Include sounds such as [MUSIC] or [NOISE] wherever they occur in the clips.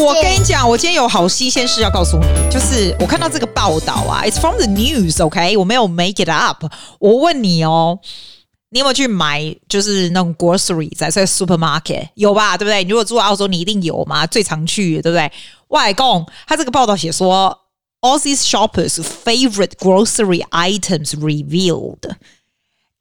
我跟你讲，我今天有好新鲜事要告诉你，就是我看到这个报道啊，It's from the news，OK，我没有 make it up。我问你哦，你有没有去买就是那种 grocery 在在 supermarket 有吧？对不对？你如果住澳洲，你一定有嘛，最常去，对不对？外公他这个报道写说，Aussie shoppers' favorite grocery items revealed，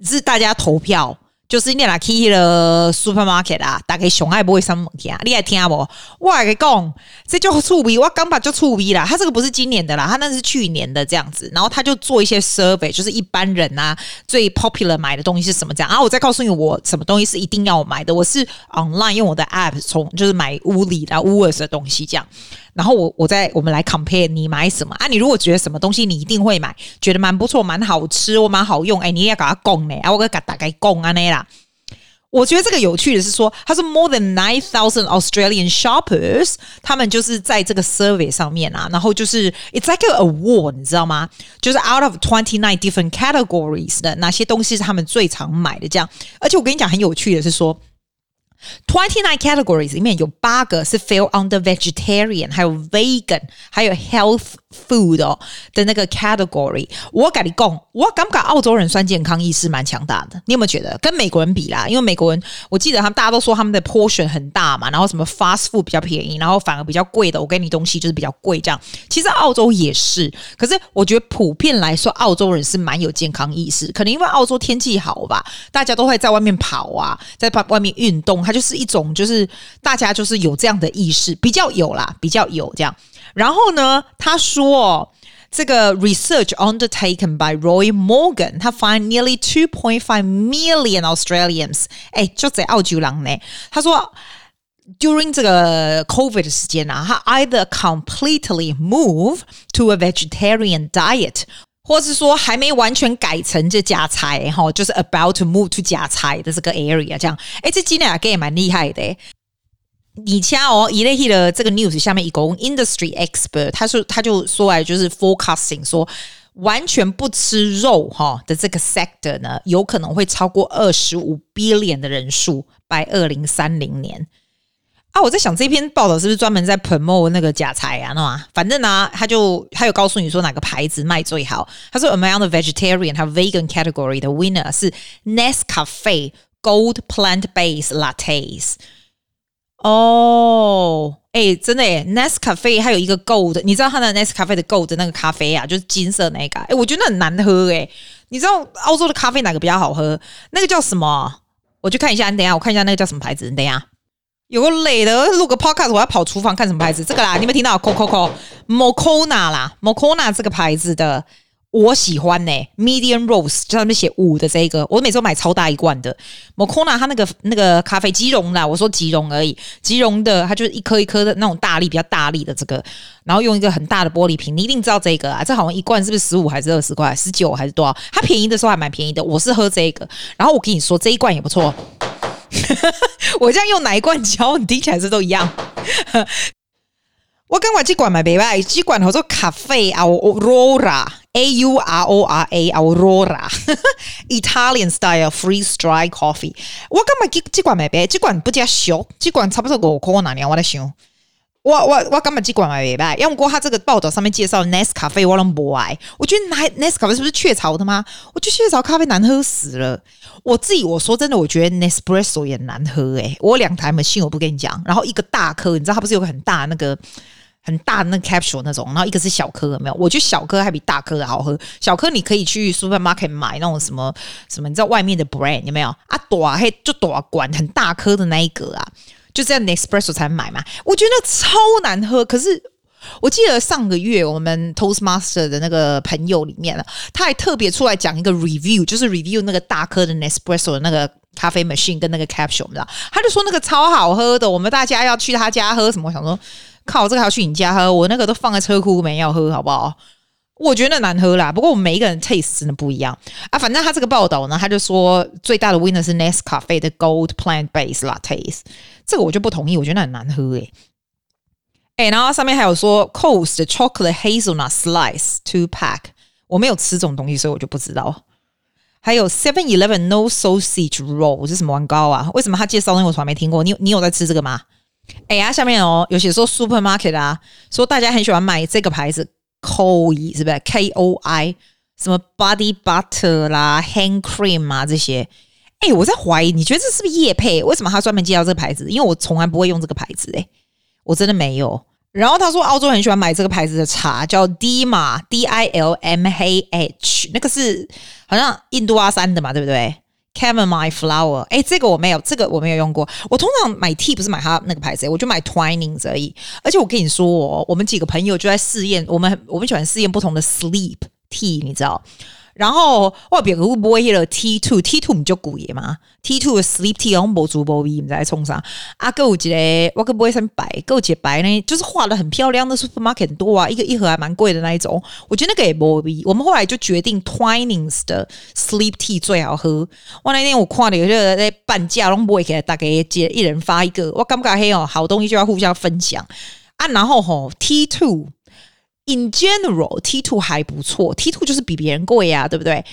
是大家投票。就是你来去了 supermarket 啊，大概熊爱不会什么听，你爱听不？我来讲，这就触鼻，我刚把就触鼻啦。他这个不是今年的啦，他那是去年的这样子。然后他就做一些 survey，就是一般人啊最 popular 买的东西是什么这样。然后我再告诉你，我什么东西是一定要买的。我是 online 用我的 app 从就是买屋里的 woods 的东西这样。然后我我再我们来 compare 你买什么啊？你如果觉得什么东西你一定会买，觉得蛮不错、蛮好吃、我蛮好用，哎，你也给他供呢？啊，我给他大概供啊那啦。我觉得这个有趣的是说，他是 more than nine thousand Australian shoppers，他们就是在这个 survey 上面啊，然后就是 it's like a award，你知道吗？就是 out of twenty nine different categories 的哪些东西是他们最常买的这样。而且我跟你讲很有趣的是说。Twenty nine categories 里面有八个是 fell under vegetarian，还有 vegan，还有 health food 哦的那个 category。我跟你讲，我感觉澳洲人算健康意识蛮强大的。你有没有觉得跟美国人比啦？因为美国人，我记得他们大家都说他们的 portion 很大嘛，然后什么 fast food 比较便宜，然后反而比较贵的，我给你东西就是比较贵这样。其实澳洲也是，可是我觉得普遍来说，澳洲人是蛮有健康意识。可能因为澳洲天气好吧，大家都会在外面跑啊，在外面运动。就是一种，就是大家就是有这样的意识，比较有啦，比较有这样。然后呢，他说这个 research undertaken by Roy Morgan，他 find nearly two point five million Australians，哎，就在澳洲人呢。他说，during 这个 COVID 的时间啊，他 either completely move to a vegetarian diet。 或是说还没完全改成这家菜哈，就是 about to move to 家菜的这个 area 这样，哎，这几年也蛮厉害的。你瞧哦，一类的这个 news 下面一个 industry expert，他说他就说来就是 forecasting 说完全不吃肉哈的这个 sector 呢，有可能会超过二十五 billion 的人数，by 二零三零年。啊，我在想这篇报道是不是专门在 promote 那个假菜啊？那嘛，反正呢、啊，他就他有告诉你说哪个牌子卖最好。他说 among the vegetarian 和 vegan category 的 winner 是 Nescafe Gold Plant Based Lattes。哦，哎，真的耶，Nescafe 还有一个 Gold，你知道它的 Nescafe 的 Gold 那个咖啡啊，就是金色那个。哎，我觉得很难喝哎。你知道澳洲的咖啡哪个比较好喝？那个叫什么？我去看一下，你等一下，我看一下那个叫什么牌子。你等一下。有个累的录个 podcast，我要跑厨房看什么牌子？这个啦，你有没有听到？Coco Moccona 啦，Moccona 这个牌子的我喜欢呢、Medium Rose 就上面写五的这个，我每次都买超大一罐的。Moccona 它那个那个咖啡即溶啦，我说即溶而已，即溶的它就是一颗一颗的那种大力比较大力的这个，然后用一个很大的玻璃瓶，你一定知道这个啊，这好像一罐是不是十五还是二十块？十九还是多少？它便宜的时候还蛮便宜的，我是喝这个。然后我跟你说这一罐也不错。[LAUGHS] 我这样用哪一罐胶你听起来是都一样。[LAUGHS] 我刚买这罐买白白，这罐叫做咖啡 Aurora，A U R O R A Aurora，Italian [LAUGHS] style freeze dry coffee。我刚买这这罐买别，这罐不加小，这罐差不多五块哪年我在想。我我我根本只管买呗，要不过他这个报道上面介绍 Nescafe 我都不爱。我觉得 Nescafe 是不是雀巢的吗？我觉得雀巢咖啡难喝死了。我自己我说真的，我觉得 Nespresso 也难喝诶、我两台 machine 我不跟你讲，然后一个大颗，你知道它不是有个很大那个很大的那 capsule 那种，然后一个是小颗的，没有？我觉得小颗还比大颗的好喝。小颗你可以去 supermarket 买那种什么什么，你知道外面的 brand 有没有？啊，大嘿就大管很大颗的那一个啊。就在，Nespresso 才买嘛。我觉得超难喝。可是我记得上个月我们 Toastmaster 的那个朋友里面了，他还特别出来讲一个 review，就是 review 那个大颗的 Nespresso 的那个咖啡 machine 跟那个 capsule，知道？他就说那个超好喝的，我们大家要去他家喝什么？我想说，靠，这个还要去你家喝？我那个都放在车库没要喝，好不好？我觉得难喝啦，不过我们每一个人 taste 真的不一样啊。反正他这个报道呢，他就说最大的 winner 是 Nescafe 的 Gold Plant Base Latte，这个我就不同意，我觉得很难喝诶、欸。哎、然后上面还有说 Coast 的 Chocolate Hazelnut Slice Two Pack，我没有吃这种东西，所以我就不知道。还有 Seven Eleven No Sausage Roll 是什么玩糕啊？为什么他介绍那个我从来没听过？你你有在吃这个吗？哎呀，下面哦，有些说 supermarket 啊，说大家很喜欢买这个牌子，Koi 是不是？K O I 什么 body butter 啦，hand cream 啊这些。哎，我在怀疑，你觉得这是不是业配？为什么他专门介绍这个牌子？因为我从来不会用这个牌子，哎，我真的没有。然后他说，澳洲很喜欢买这个牌子的茶，叫 Dima D I L M H，那个是好像印度阿三的嘛，对不对 Camomile flower，哎，这个我没有，这个我没有用过。我通常买 tea 不是买它那个牌子，我就买 Twinings 而已。而且我跟你说哦，我们几个朋友就在试验，我们我们喜欢试验不同的 sleep tea，你知道。然后我别个会不会了 T two T two 唔就古爷嘛？T two 的 sleep tea 然后博主播 V 你在冲啥？啊，够几嘞？我可不会先白够几白呢？就是画的很漂亮的 supermarket 多啊，一个一盒还蛮贵的那一种。我觉得那个也不 V。我们后来就决定 Twinings 的 sleep tea 最好喝。我那天我看了有个在半价，然后不会给大概接一人发一个。我感觉嘿哦，好东西就要互相分享啊。然后吼 T two。In general, T two 还不错，T two 就是比别人贵呀、啊，对不对？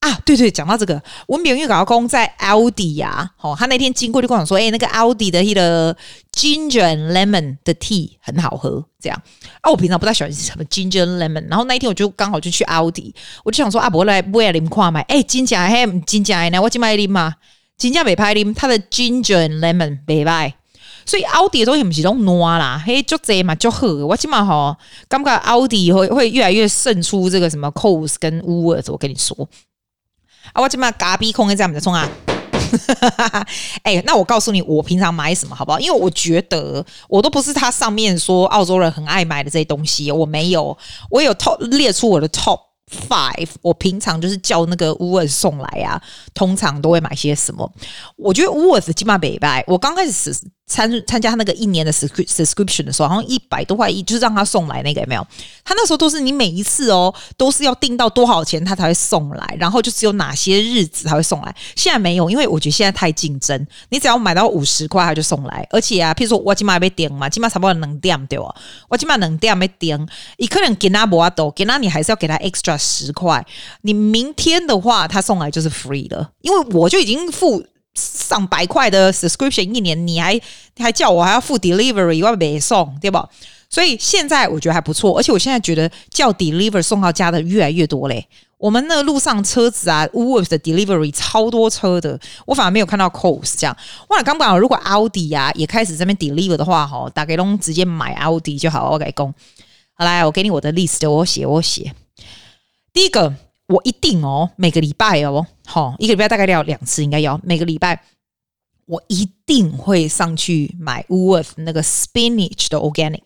啊，对对，讲到这个，文炳玉老公在 Audi 呀，哦，他那天经过就跟我讲说，哎，那个 Audi 的那个 Ginger and Lemon 的 tea 很好喝，这样啊，我平常不太喜欢什么 Ginger and Lemon，然后那一天我就刚好就去 Audi，我就想说啊，不来不要你们看买，哎，真假嘿，真假呢，我今买啉嘛，真假没拍啉，他的 Ginger and Lemon 没卖。所以奥迪的东西不是都挪啦，嘿，就这嘛就好。我起码吼，感觉奥迪会会越来越胜出这个什么 Coles 跟 Wuers，。我跟你说，啊，我起码嘎逼空的这样子冲啊！[LAUGHS] 哎、欸，那我告诉你，我平常买什么好不好？因为我觉得我都不是他上面说澳洲人很爱买的这些东西，我没有，我有 top 列出我的 top。Five，我平常就是叫那个 w o o l 送来啊，通常都会买些什么？我觉得 wools 起码北拜。我刚开始参参加他那个一年的 subscription 的时候，好像一百多块一，就是让他送来那个有没有？他那时候都是你每一次哦，都是要订到多少钱他才会送来，然后就只有哪些日子才会送来。现在没有，因为我觉得现在太竞争，你只要买到五十块他就送来，而且啊，譬如说我起码被点嘛，起码差不多能点对吧？我起码能点没点，你可能给他不多，给他你还是要给他 extra。十块，你明天的话，他送来就是 free 的，因为我就已经付上百块的 subscription 一年，你还你还叫我还要付 delivery，我要没送，对吧？所以现在我觉得还不错，而且我现在觉得叫 deliver 送到家的越来越多嘞。我们那路上车子啊 w o l f 的 delivery 超多车的，我反而没有看到 Coles 这样。哇，刚刚如果 Audi 啊也开始这边 deliver 的话，哈，大概都直接买 Audi 就好。我改工，好来，我给你我的 list，我写我写。第一个，我一定哦，每个礼拜哦，好，一个礼拜大概要两次，应该要每个礼拜，我一定会上去买 w o r t h 那个 spinach 的 organic，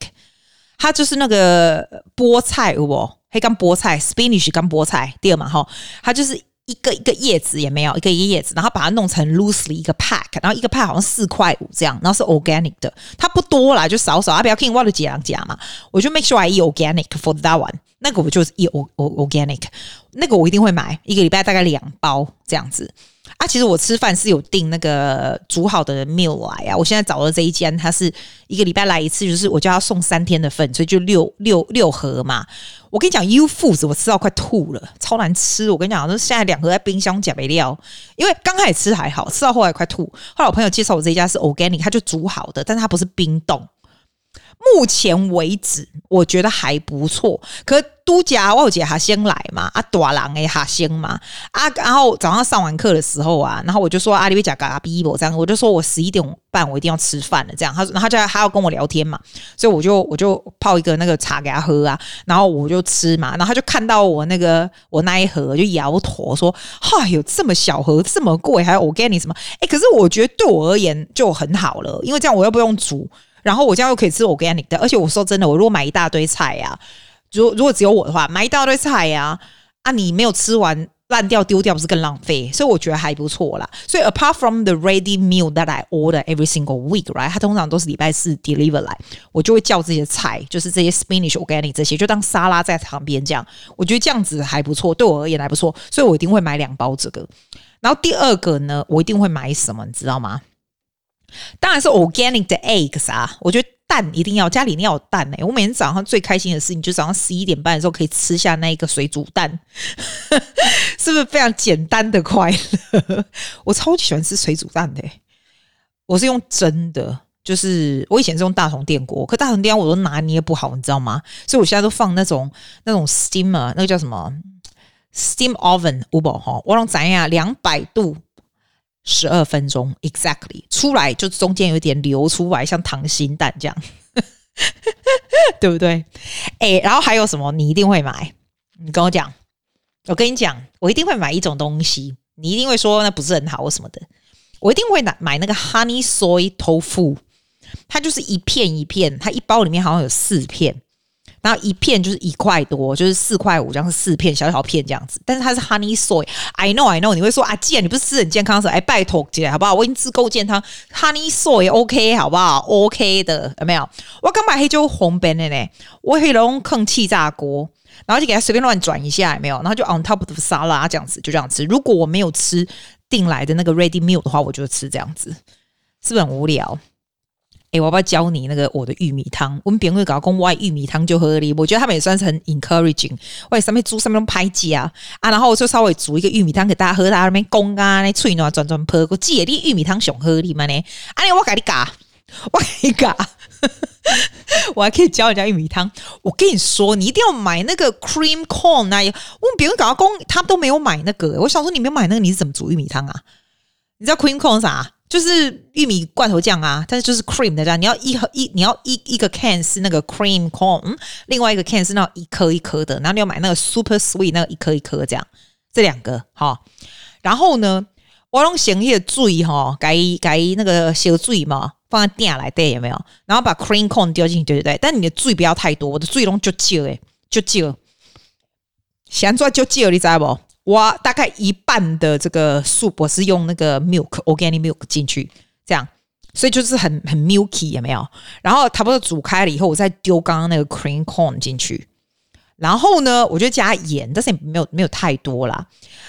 它就是那个菠菜哦，黑干菠菜，spinach 干菠菜，第二嘛，哈，它就是一个一个叶子也没有，一个一个叶子，然后把它弄成 loosely 一个 pack，然后一个 pack 好像四块五这样，然后是 organic 的，它不多啦，就少少，啊，不要听我的几两夹嘛，我就 make sure I eat organic for that one。那个我就是一 o organic，那个我一定会买，一个礼拜大概两包这样子啊。其实我吃饭是有订那个煮好的 meal 来啊。我现在找的这一间，它是一个礼拜来一次，就是我叫他送三天的份，所以就六六六盒嘛。我跟你讲，U Foods 我吃到快吐了，超难吃。我跟你讲，那现在两盒在冰箱夹没料，因为刚开始吃还好，吃到后来快吐。后来我朋友介绍我这一家是 organic，他就煮好的，但是它不是冰冻。目前为止，我觉得还不错。可都假我姐还先来嘛，啊，大郎诶还先嘛，啊，然后早上上完课的时候啊，然后我就说阿里贝甲嘎逼我这样，我就说我十一点半我一定要吃饭了，这样。他说，然后他就还要跟我聊天嘛，所以我就我就泡一个那个茶给他喝啊，然后我就吃嘛，然后他就看到我那个我那一盒就摇头说，哈，有这么小盒这么贵，还有我给你什么？诶，可是我觉得对我而言就很好了，因为这样我又不用煮。然后我这样又可以吃 organic 的，而且我说真的，我如果买一大堆菜呀、啊，如如果只有我的话，买一大堆菜呀、啊，啊，你没有吃完烂掉丢掉不是更浪费？所以我觉得还不错啦。所以 apart from the ready meal that I order every single week，right，它通常都是礼拜四 deliver 来，我就会叫这些菜，就是这些 spinach organic 这些，就当沙拉在旁边这样。我觉得这样子还不错，对我而言还不错，所以我一定会买两包这个。然后第二个呢，我一定会买什么，你知道吗？当然是 organic 的 eggs 啊！我觉得蛋一定要家里一定要有蛋哎、我每天早上最开心的事情，就早上十一点半的时候可以吃下那一个水煮蛋，[LAUGHS] 是不是非常简单的快乐？[LAUGHS] 我超级喜欢吃水煮蛋的、欸，我是用蒸的，就是我以前是用大同电锅，可大同电锅我都拿捏不好，你知道吗？所以我现在都放那种那种 steamer，那个叫什么 steam oven，五宝哈，我让咱呀两百度十二分钟 exactly 出来，就中间有点流出来，像溏心蛋这样，[LAUGHS] 对不对？哎、然后还有什么你一定会买？你跟我讲，我跟你讲，我一定会买一种东西，你一定会说那不是很好或什么的。我一定会买买那个 honey soy tofu，它就是一片一片，它一包里面好像有四片，然后一片就是一块多，就是四块五，这样是四片小小片这样子。但是它是 honey soy，I know I know，你会说啊，既然你不是吃很健康的，哎，拜托姐，好不好？我已经吃够健康，honey soy OK 好不好？OK 的，有没有？我刚买黑椒红边的呢，我黑龙坑气炸锅，然后就给它随便乱转一下，有没有？然后就 on top of 沙拉这样子，就这样吃。如果我没有吃。订来的那个 ready meal 的话，我就吃这样子，是不是很无聊？我要不要教你那个我的玉米汤？我们别人会搞公外玉米汤就喝哩。我觉得他们也算是很 encouraging。我上面煮上面拍鸡啊，然后我就稍微煮一个玉米汤给大家喝，大家那边公啊那脆暖转转泼。我记得你玉米汤想喝哩嘛呢？啊，我给你搞，[LAUGHS] 我给你嘎。[LAUGHS] 我还可以教人家玉米汤。我跟你说，你一定要买那个 cream corn 啊！我别人搞工，他们都没有买那个。我想说，你没有买那个，你是怎么煮玉米汤啊？你知道 cream corn 啥？就是玉米罐头酱啊，但是就是 cream 的这样。你要一盒一，你要一一个 can 是那个 cream corn，嗯，另外一个 can 是那一颗一颗的。然后你要买那个 super sweet 那一颗一颗这样，这两个哈。然后呢，我用咸叶水哈，改改那个小水嘛。放在店来对有没有？然后把 cream corn 丢进去，对不对？但你的水不要太多，我的水龙就少诶，就少。想做就少，你知道不？我大概一半的这个 soup 我是用那个 milk organic milk 进去，这样，所以就是很很 milky 有没有？然后差不多煮开了以后，我再丢刚刚那个 cream corn 进去。然后呢，我就加盐，但是也没有没有太多啦。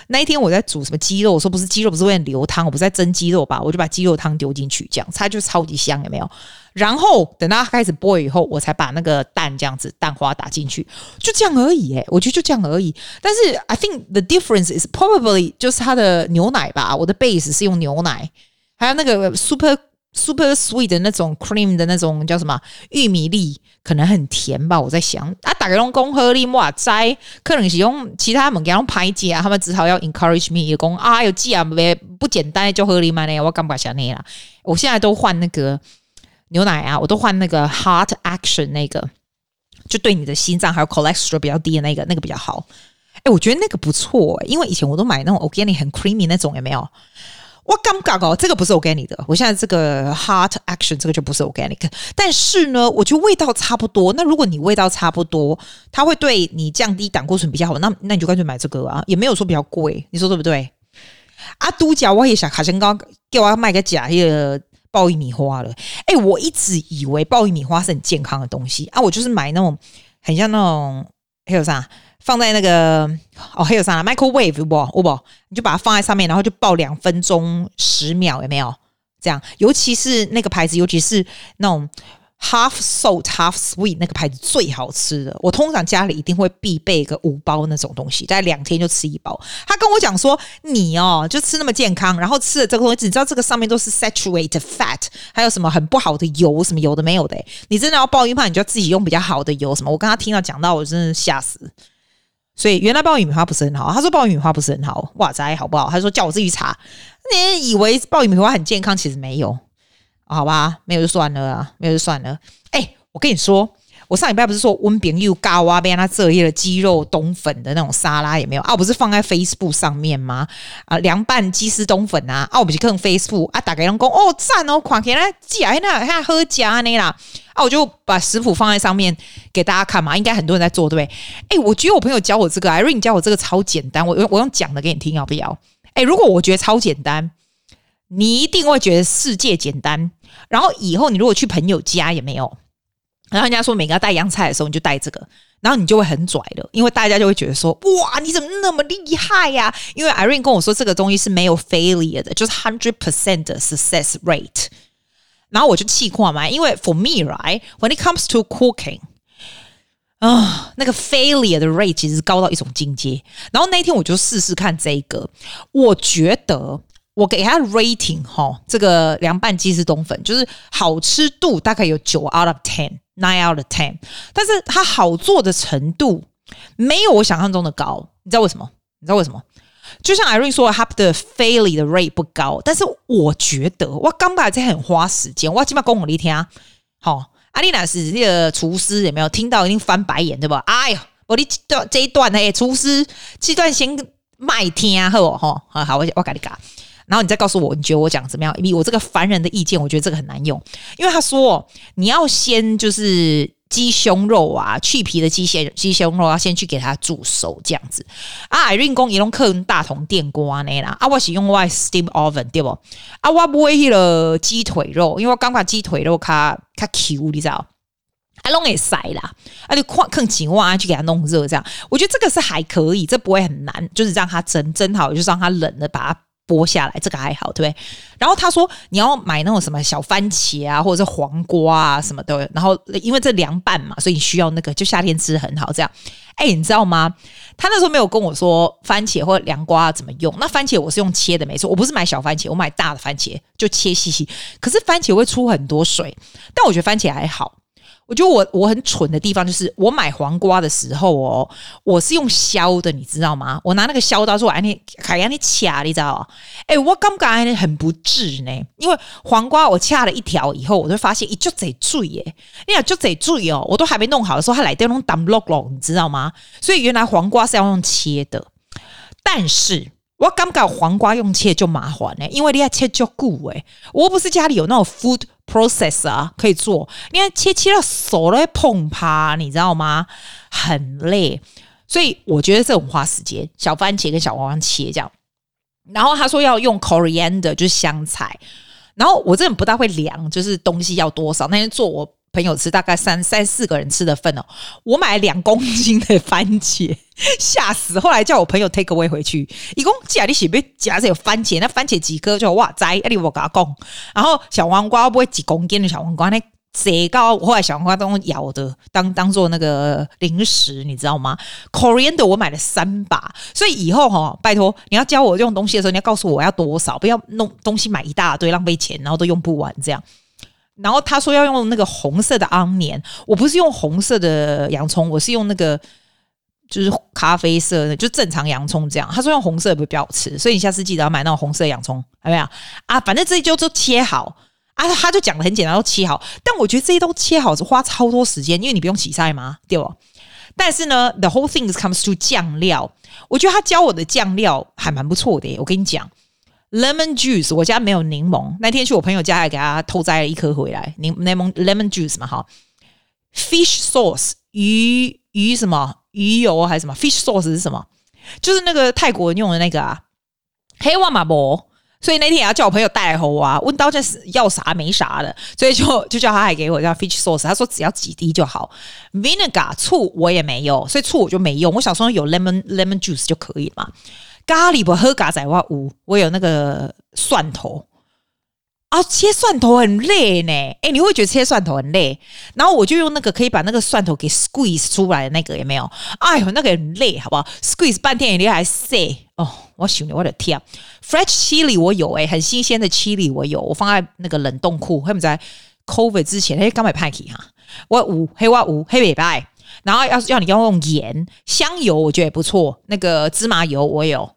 那一天我在煮什么鸡肉，我说不是鸡肉，不是为了流汤，我不是在蒸鸡肉吧？我就把鸡肉汤丢进去，这样它就超级香，有没有？然后等到它开始剥以后，我才把那个蛋这样子蛋花打进去，就这样而已。诶，我觉得就这样而已。但是 I think the difference is probably 就是它的牛奶吧。我的 base 是用牛奶，还有那个 super。Super sweet 的那种 cream 的那种叫什么玉米粒，可能很甜吧？我在想啊，打个用公喝力哇摘，可能是用其他门给他们排解啊，他们只好要 encourage me 也讲啊，有记啊，没不简单就喝力嘛呢？我干不想那啦，我现在都换那个牛奶啊，我都换那个 heart action 那个，就对你的心脏还有 cholesterol 比较低的那个，那个比较好。哎、我觉得那个不错、欸，因为以前我都买那种 organic 很 creamy 那种，有没有？我刚刚哦，这个不是 organic 的。我现在这个 heart action 这个就不是 organic，但是呢，我觉得味道差不多。那如果你味道差不多，它会对你降低胆固醇比较好。那那你就干脆买这个啊，也没有说比较贵，你说对不对？啊，独角我也想卡先刚给我卖个假一个爆玉米花了。哎，我一直以为爆玉米花是很健康的东西啊，我就是买那种很像那种还有啥？放在那个哦，还有啥？microwave 不？不，你就把它放在上面，然后就爆两分钟十秒，有没有？这样，尤其是那个牌子，尤其是那种 half salt half sweet 那个牌子最好吃的。我通常家里一定会必备一个五包那种东西，大概两天就吃一包。他跟我讲说，你哦就吃那么健康，然后吃了这个东西，你知道这个上面都是 saturated fat，还有什么很不好的油，什么油的没有的。你真的要爆玉米，你就要自己用比较好的油。什么？我刚刚听到讲到，我真的吓死。所以原来爆米花不是很好，他说爆米花不是很好，哇塞，好不好？他说叫我自己查，你以为爆米花很健康，其实没有，好吧？没有就算了啊，没有就算了。哎，我跟你说。我上礼拜不是说温饼又高啊，被他这一了鸡肉冬粉的那种沙拉有没有啊？我不是放在 Facebook 上面吗？啊，凉拌鸡丝冬粉啊，啊，我不是更 Facebook 啊，打开人工哦赞哦，看起来寄来那看喝加那啦，啊，我就把食谱放在上面给大家看嘛，应该很多人在做对不对？哎，我觉得我朋友教我这个，Irene 教我这个超简单，我我用讲的给你听要不要？哎，如果我觉得超简单，你一定会觉得世界简单。然后以后你如果去朋友家也没有？然后人家说每个要带洋菜的时候，你就带这个，然后你就会很拽了，因为大家就会觉得说，哇，你怎么那么厉害呀？因为 Irene 跟我说这个东西是没有 failure 的，就是 hundred percent 的 success rate。然后我就气垮嘛，因为 for me right when it comes to cooking 啊，那个 failure 的 rate 其实高到一种境界。然后那一天我就试试看这个，我觉得我给它 rating 哈，这个凉拌鸡丝冬粉就是好吃度大概有九 out of ten，nine out of ten，但是它好做的程度没有我想象中的高，你知道为什么？你知道为什么？就像 Irene 说，他的 failure 的 rate 不高，但是我觉得我刚把这很花时间，我起码公我一天啊。好，阿丽娜是那个厨师，有没有听到一定翻白眼对吧？哎呀，我的这这一段哎，厨师这段先卖听啊，好好好，好，我我给你讲，然后你再告诉我，你觉得我讲怎么样？以我这个凡人的意见，我觉得这个很难用，因为他说你要先就是。鸡胸肉啊，去皮的鸡血鸡胸肉要先去给它煮熟，这样子啊。Irene 讲伊拢客人大同电锅呢啦，啊，我是用外 steam oven 对不？啊，我不会去了鸡腿肉，因为我刚把鸡腿肉卡卡 Q，你知道？啊，拢会塞啦，啊，就看更紧哇，去给它弄热，这样我觉得这个是还可以，这不会很难，就是让它蒸蒸好，就是让它冷了把它。剥下来，这个还好，对不对？然后他说你要买那种什么小番茄啊，或者是黄瓜啊什么的。然后因为这凉拌嘛，所以你需要那个，就夏天吃很好。这样，哎，你知道吗？他那时候没有跟我说番茄或凉瓜怎么用。那番茄我是用切的，没错，我不是买小番茄，我买大的番茄就切细细。可是番茄会出很多水，但我觉得番茄还好。我觉得我我很蠢的地方就是，我买黄瓜的时候哦，我是用削的，你知道吗？我拿那个削刀说：“哎，你海洋你掐，你知道？”哎，我刚刚很不智呢，因为黄瓜我掐了一条以后，我就发现一就贼注耶，你俩就贼注意哦，我都还没弄好的时候，它来电弄当 block 咯，你知道吗？所以原来黄瓜是要用切的，但是。我刚刚黄瓜用切就麻烦呢，因为你要切就固诶，我不是家里有那种 food process 啊，可以做，你看切切到手都会碰趴，你知道吗？很累，所以我觉得这种花时间。小番茄跟小黄瓜切这样，然后他说要用 coriander 就是香菜，然后我真的不大会量，就是东西要多少。那天做我。朋友吃大概三三四个人吃的份哦，我买了两公斤的番茄，吓死！后来叫我朋友 take away 回去，一共夹你喜不夹着有番茄，那番茄几颗就哇栽，阿里我给他讲。然后小黄瓜不会几公斤的小黄瓜，那贼高。后来小黄瓜都咬的当当做那个零食，你知道吗？Coriander 我买了三把，所以以后哈，拜托你要教我用东西的时候，你要告诉我要多少，不要弄东西买一大堆浪费钱，然后都用不完这样。然后他说要用那个红色的 onion，我不是用红色的洋葱，我是用那个就是咖啡色的，就正常洋葱这样。他说用红色会比较好吃，所以你下次记得要买那种红色洋葱，有没有啊？反正这些就都切好啊，他就讲的很简单，都切好。但我觉得这些都切好是花超多时间，因为你不用洗菜嘛，对吧？但是呢，the whole thing comes to 酱料，我觉得他教我的酱料还蛮不错的，我跟你讲。Lemon juice，我家没有柠檬。那天去我朋友家，还给他偷摘了一颗回来。柠檬 lemon juice 嘛，哈。Fish sauce，鱼鱼什么鱼油还是什么？Fish sauce 是什么？就是那个泰国人用的那个啊。黑瓦马博，所以那天也要叫我朋友带来后啊。问到这是要啥没啥的，所以就就叫他还给我叫 fish sauce。他说只要几滴就好。Vinegar 醋我也没有，所以醋我就没用。我小时候有 lemon lemon juice 就可以嘛。咖喱不喝咖仔哇呜，我有那个蒜头啊，切蒜头很累呢。哎、你会觉得切蒜头很累？然后我就用那个可以把那个蒜头给 squeeze 出来的那个，有没有？哎呦，那个很累，好不好？squeeze 半天你还塞哦。我想我的天，fresh chili 我有哎、很新鲜的 chili 我有，我放在那个冷冻库。他们在 COVID 之前，哎，刚买派克哈，我五黑哇五黑尾白，然后要要你要用盐、香油，我觉得也不错。那个芝麻油我有。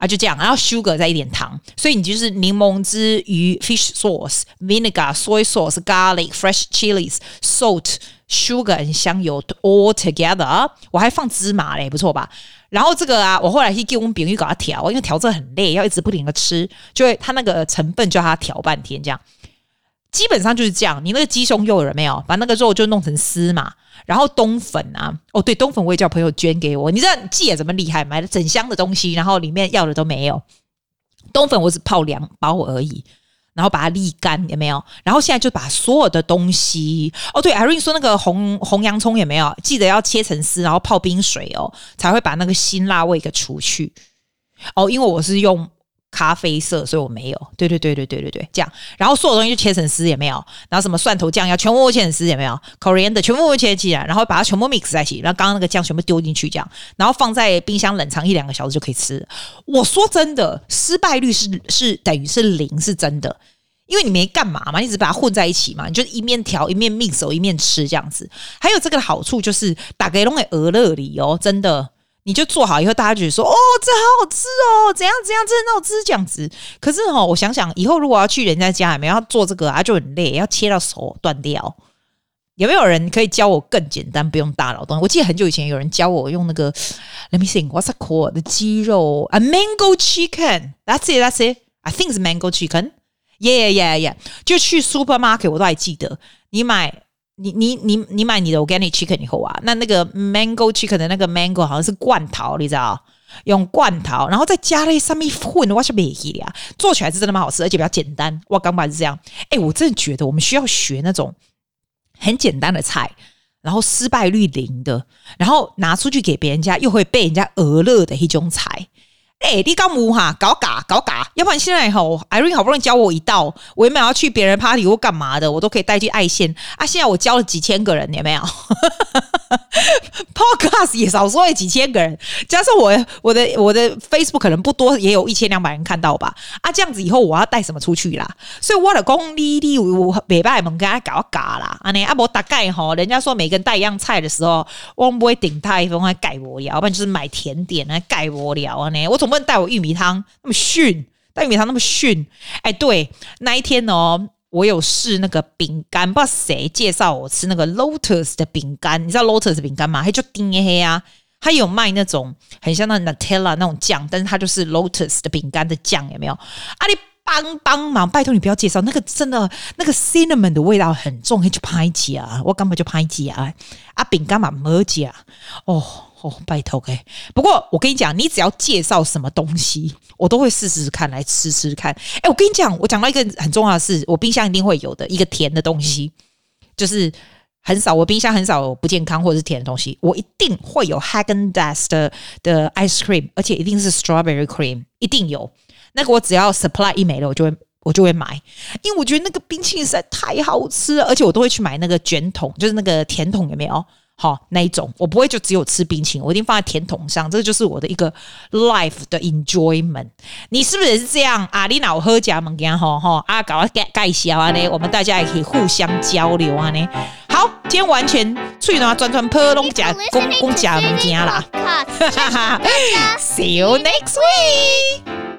啊，就这样，然后 sugar 再一点糖，所以你就是柠檬汁、鱼 fish sauce、vinegar、soy sauce、garlic、fresh chilies、salt、sugar 和香油 all together。我还放芝麻嘞，不错吧？然后这个啊，我后来去给我们饼玉搞它调，因为调这很累，要一直不停的吃，就会它那个成分就要它调半天这样。基本上就是这样，你那个鸡胸肉有没有？把那个肉就弄成丝嘛。然后冬粉啊，哦对，冬粉我也叫朋友捐给我。你知道寄也怎么厉害？买了整箱的东西，然后里面要的都没有。冬粉我只泡两包而已，然后把它沥干，有没有？然后现在就把所有的东西，哦对，Irene 说那个红红洋葱有没有？记得要切成丝，然后泡冰水哦，才会把那个辛辣味给除去。哦，因为我是用。咖啡色，所以我没有。对对对对对对对，这样。然后所有东西就切成丝也没有。然后什么蒜头酱要全部切成丝也没有。Coriander 全部切起来，然后把它全部 mix 在一起。然后刚刚那个酱全部丢进去，这样，然后放在冰箱冷藏一两个小时就可以吃。我说真的，失败率是是等于是零，是真的。因为你没干嘛嘛，你只把它混在一起嘛，你就一面调一面 mix，一面吃这样子。还有这个好处就是打给龙给鹅乐里哦，真的，你就做好以后，大家觉得说哦，这好好吃哦，怎样怎样，真的好吃这样子。可是哈、哦，我想想以后如果要去人家家里面要做这个啊，就很累，要切到手断掉。有没有人可以教我更简单不用大脑东西？我记得很久以前有人教我用那个，Let me think，what's a called？的鸡肉，a mango chicken，that's it，that's it，I think it's mango chicken。Yeah, yeah, yeah. 就去 supermarket，我都还记得。你买你你你你买你的 organic chicken 以后啊，那那个 mango chicken 的那个 mango 好像是罐头，你知道？用罐头，然后再加了一上面混，我是没记的啊。做起来是真的蛮好吃，而且比较简单。我刚把是这样。哎，我真的觉得我们需要学那种很简单的菜，然后失败率零的，然后拿出去给别人家又会被人家讹乐的一种菜。哎、你搞木哈，搞嘎搞嘎，要不然现在吼，Irene 好不容易教我一道，我有没有要去别人 party 或干嘛的，我都可以带去爱线。啊。现在我教了几千个人，有没有？[LAUGHS] Podcast 也少说也几千个人，加上我我的我的 Facebook 可能不多，也有一千两百人看到吧。啊，这样子以后我要带什么出去啦？所以我的功力力我没办法跟他搞嘎啦。啊，你啊，我大概吼，人家说每个人带一样菜的时候，我不会顶他一份，会盖我了，要不然就是买甜点来盖我了啊。呢，我总不能带我玉米汤那么逊，带玉米汤那么逊。哎，对，那一天哦，我有试那个饼干，不知道谁介绍我吃那个 Lotus 的饼干。你知道 Lotus 饼干吗？它就丁黑啊，它有卖那种很像那 Nutella 那种酱，但是它就是 Lotus 的饼干的酱，有没有？啊，你帮帮忙，拜托你不要介绍那个，真的那个 cinnamon 的味道很重，就拍起啊，我根本就拍起啊，啊，饼干嘛没加哦。哦，拜托哎！不过我跟你讲，你只要介绍什么东西，我都会试试看来吃吃看。哎，我跟你讲，我讲到一个很重要的事，我冰箱一定会有的一个甜的东西，就是很少，我冰箱很少有不健康或者是甜的东西，我一定会有 hagen das 的的 ice cream，而且一定是 strawberry cream，一定有。那个我只要 supply 一没了，我就会我就会买，因为我觉得那个冰淇淋实在太好吃了，而且我都会去买那个卷筒，就是那个甜筒，有没有？好，那一种我不会就只有吃冰淇淋，我一定放在甜筒上，这就是我的一个 life 的 enjoyment。你是不是也是这样啊？你老喝加盟干吼吼啊，搞个介介绍啊呢，我们大家也可以互相交流啊呢。好，今天完全脆呢，转转破龙加公公加盟干啦。哈哈哈，See you next week。